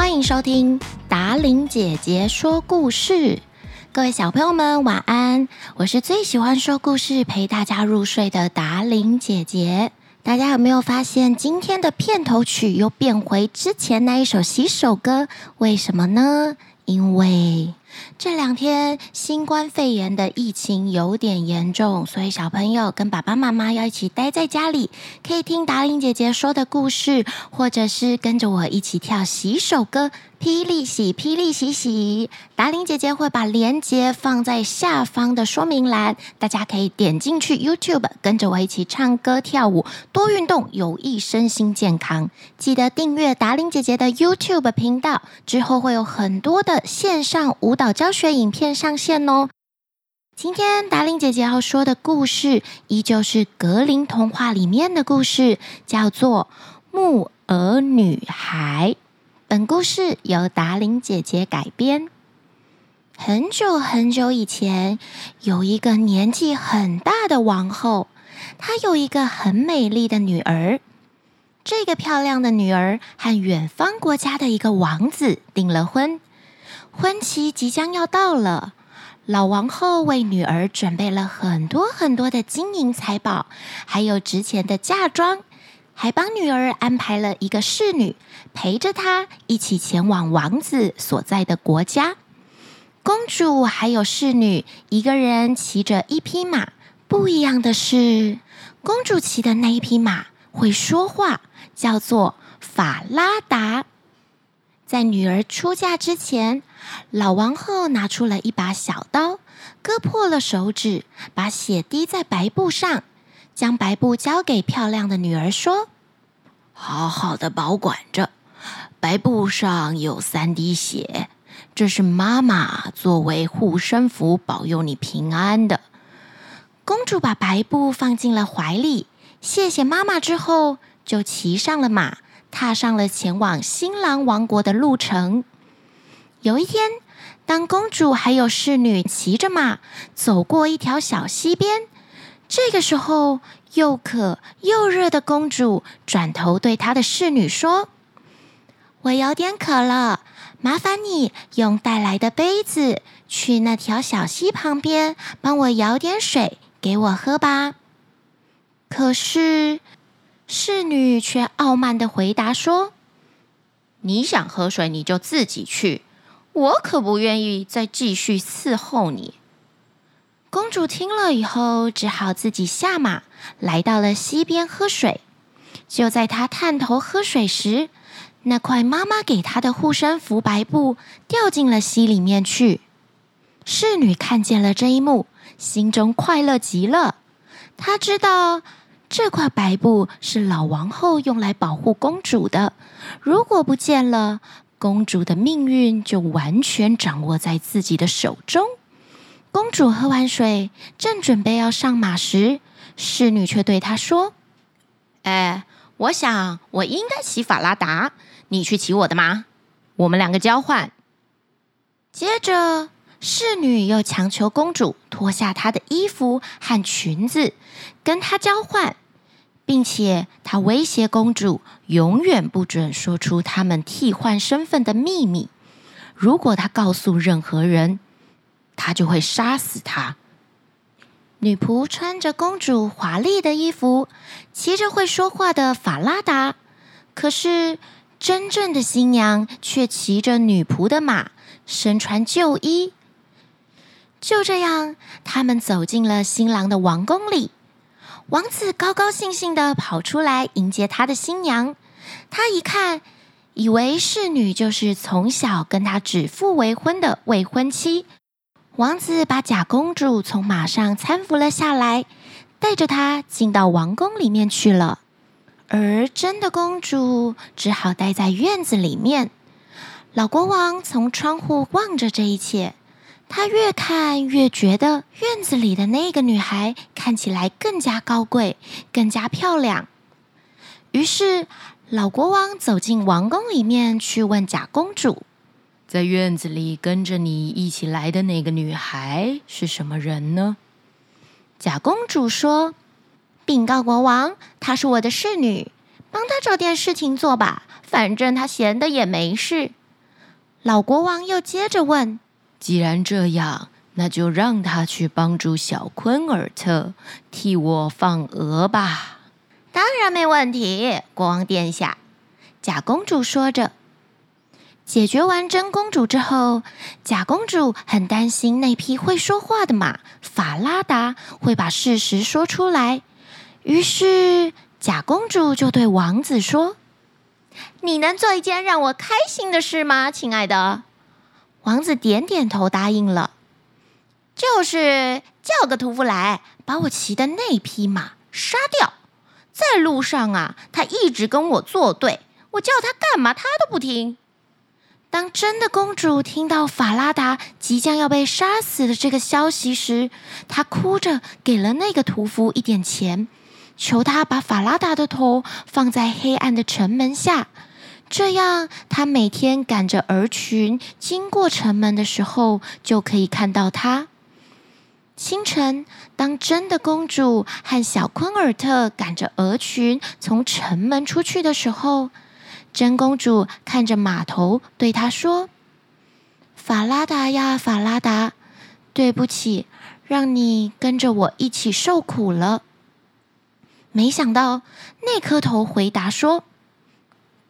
欢迎收听达玲姐姐说故事。各位小朋友们，晚安！我是最喜欢说故事、陪大家入睡的达玲姐姐。大家有没有发现，今天的片头曲又变回之前那一首洗手歌？为什么呢？因为这两天新冠肺炎的疫情有点严重，所以小朋友跟爸爸妈妈要一起待在家里，可以听达令姐姐说的故事，或者是跟着我一起跳洗手歌。霹雳洗，霹雳洗洗，达玲姐姐会把链接放在下方的说明栏，大家可以点进去 YouTube，跟着我一起唱歌跳舞，多运动有益身心健康。记得订阅达玲姐姐的 YouTube 频道，之后会有很多的线上舞蹈教学影片上线哦。今天达玲姐姐要说的故事，依旧是格林童话里面的故事，叫做《木偶女孩》。本故事由达琳姐姐改编。很久很久以前，有一个年纪很大的王后，她有一个很美丽的女儿。这个漂亮的女儿和远方国家的一个王子订了婚，婚期即将要到了。老王后为女儿准备了很多很多的金银财宝，还有值钱的嫁妆。还帮女儿安排了一个侍女，陪着她一起前往王子所在的国家。公主还有侍女一个人骑着一匹马。不一样的是，公主骑的那一匹马会说话，叫做法拉达。在女儿出嫁之前，老王后拿出了一把小刀，割破了手指，把血滴在白布上。将白布交给漂亮的女儿，说：“好好的保管着，白布上有三滴血，这是妈妈作为护身符，保佑你平安的。”公主把白布放进了怀里，谢谢妈妈之后，就骑上了马，踏上了前往新郎王国的路程。有一天，当公主还有侍女骑着马走过一条小溪边。这个时候，又渴又热的公主转头对她的侍女说：“我有点渴了，麻烦你用带来的杯子去那条小溪旁边，帮我舀点水给我喝吧。”可是，侍女却傲慢的回答说：“你想喝水，你就自己去，我可不愿意再继续伺候你。”公主听了以后，只好自己下马，来到了溪边喝水。就在她探头喝水时，那块妈妈给她的护身符白布掉进了溪里面去。侍女看见了这一幕，心中快乐极了。她知道这块白布是老王后用来保护公主的，如果不见了，公主的命运就完全掌握在自己的手中。公主喝完水，正准备要上马时，侍女却对她说：“哎，我想我应该骑法拉达，你去骑我的马，我们两个交换。”接着，侍女又强求公主脱下她的衣服和裙子，跟她交换，并且她威胁公主永远不准说出他们替换身份的秘密。如果她告诉任何人，他就会杀死他。女仆穿着公主华丽的衣服，骑着会说话的法拉达。可是真正的新娘却骑着女仆的马，身穿旧衣。就这样，他们走进了新郎的王宫里。王子高高兴兴的跑出来迎接他的新娘。他一看，以为侍女就是从小跟他指腹为婚的未婚妻。王子把假公主从马上搀扶了下来，带着她进到王宫里面去了。而真的公主只好待在院子里面。老国王从窗户望着这一切，他越看越觉得院子里的那个女孩看起来更加高贵，更加漂亮。于是，老国王走进王宫里面去问假公主。在院子里跟着你一起来的那个女孩是什么人呢？假公主说：“禀告国王，她是我的侍女，帮她找点事情做吧，反正她闲的也没事。”老国王又接着问：“既然这样，那就让她去帮助小昆尔特替我放鹅吧。”“当然没问题，国王殿下。”假公主说着。解决完真公主之后，假公主很担心那匹会说话的马法拉达会把事实说出来，于是假公主就对王子说：“你能做一件让我开心的事吗，亲爱的？”王子点点头，答应了。就是叫个屠夫来把我骑的那匹马杀掉。在路上啊，他一直跟我作对，我叫他干嘛，他都不听。当真的公主听到法拉达即将要被杀死的这个消息时，她哭着给了那个屠夫一点钱，求他把法拉达的头放在黑暗的城门下，这样他每天赶着鹅群经过城门的时候就可以看到他。清晨，当真的公主和小昆尔特赶着鹅群从城门出去的时候，真公主看着码头，对他说：“法拉达呀，法拉达，对不起，让你跟着我一起受苦了。”没想到那颗头回答说：“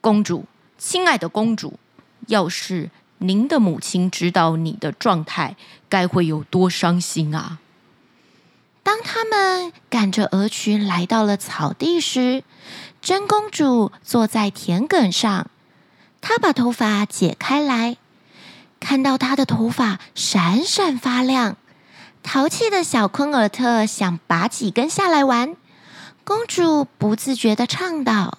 公主，亲爱的公主，要是您的母亲知道你的状态，该会有多伤心啊！”当他们赶着鹅群来到了草地时，真公主坐在田埂上，她把头发解开来，看到她的头发闪闪发亮。淘气的小昆尔特想拔几根下来玩，公主不自觉地唱道：“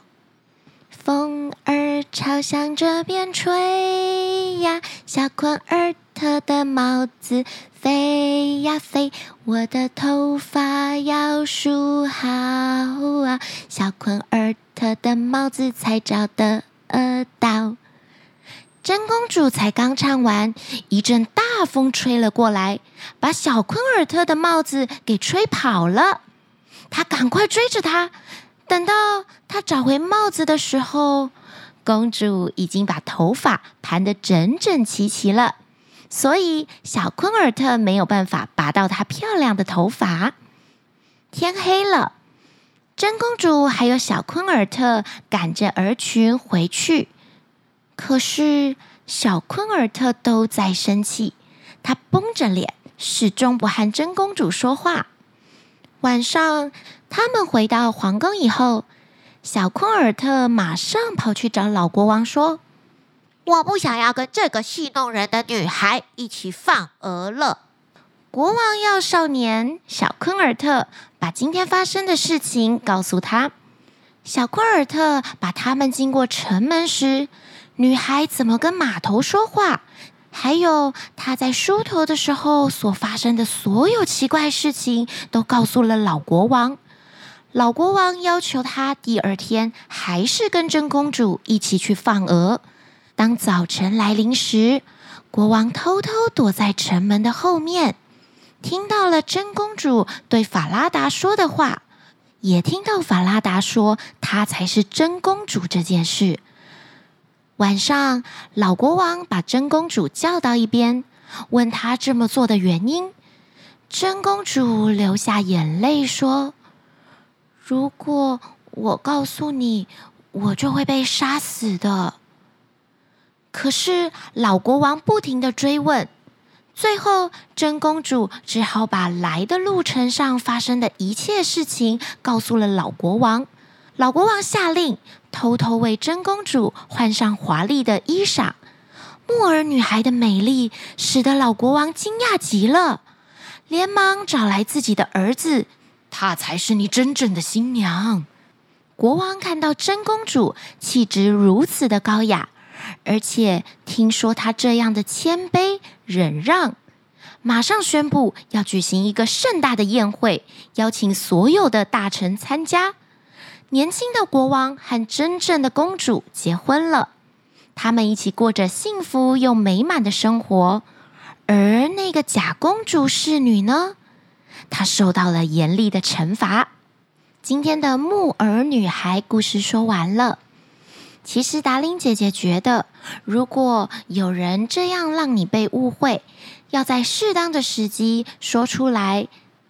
风儿朝向这边吹呀，小昆尔特的帽子。”飞呀飞，我的头发要梳好啊！小昆尔特的帽子才找得到。真公主才刚唱完，一阵大风吹了过来，把小昆尔特的帽子给吹跑了。她赶快追着他，等到她找回帽子的时候，公主已经把头发盘得整整齐齐了。所以，小昆尔特没有办法拔到她漂亮的头发。天黑了，真公主还有小昆尔特赶着鹅群回去。可是，小昆尔特都在生气，他绷着脸，始终不和真公主说话。晚上，他们回到皇宫以后，小昆尔特马上跑去找老国王说。我不想要跟这个戏弄人的女孩一起放鹅了。国王要少年小昆尔特把今天发生的事情告诉他。小昆尔特把他们经过城门时，女孩怎么跟码头说话，还有她在梳头的时候所发生的所有奇怪事情，都告诉了老国王。老国王要求他第二天还是跟真公主一起去放鹅。当早晨来临时，国王偷偷躲在城门的后面，听到了真公主对法拉达说的话，也听到法拉达说她才是真公主这件事。晚上，老国王把真公主叫到一边，问她这么做的原因。真公主流下眼泪说：“如果我告诉你，我就会被杀死的。”可是老国王不停的追问，最后真公主只好把来的路程上发生的一切事情告诉了老国王。老国王下令偷偷为真公主换上华丽的衣裳。木耳女孩的美丽使得老国王惊讶极了，连忙找来自己的儿子，她才是你真正的新娘。国王看到真公主气质如此的高雅。而且听说他这样的谦卑忍让，马上宣布要举行一个盛大的宴会，邀请所有的大臣参加。年轻的国王和真正的公主结婚了，他们一起过着幸福又美满的生活。而那个假公主侍女呢？她受到了严厉的惩罚。今天的木耳女孩故事说完了。其实达令姐姐觉得，如果有人这样让你被误会，要在适当的时机说出来，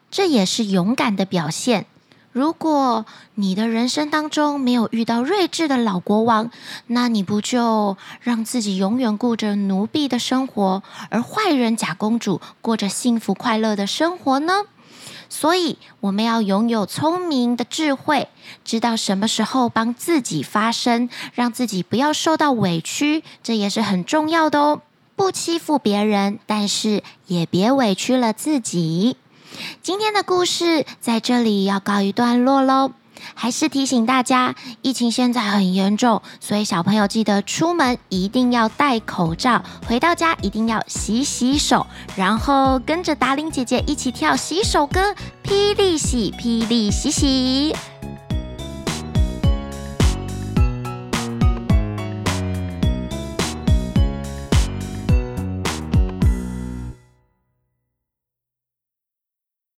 这也是勇敢的表现。如果你的人生当中没有遇到睿智的老国王，那你不就让自己永远过着奴婢的生活，而坏人假公主过着幸福快乐的生活呢？所以，我们要拥有聪明的智慧，知道什么时候帮自己发声，让自己不要受到委屈，这也是很重要的哦。不欺负别人，但是也别委屈了自己。今天的故事在这里要告一段落喽。还是提醒大家，疫情现在很严重，所以小朋友记得出门一定要戴口罩，回到家一定要洗洗手，然后跟着达令姐姐一起跳洗手歌，霹雳洗，霹雳洗洗。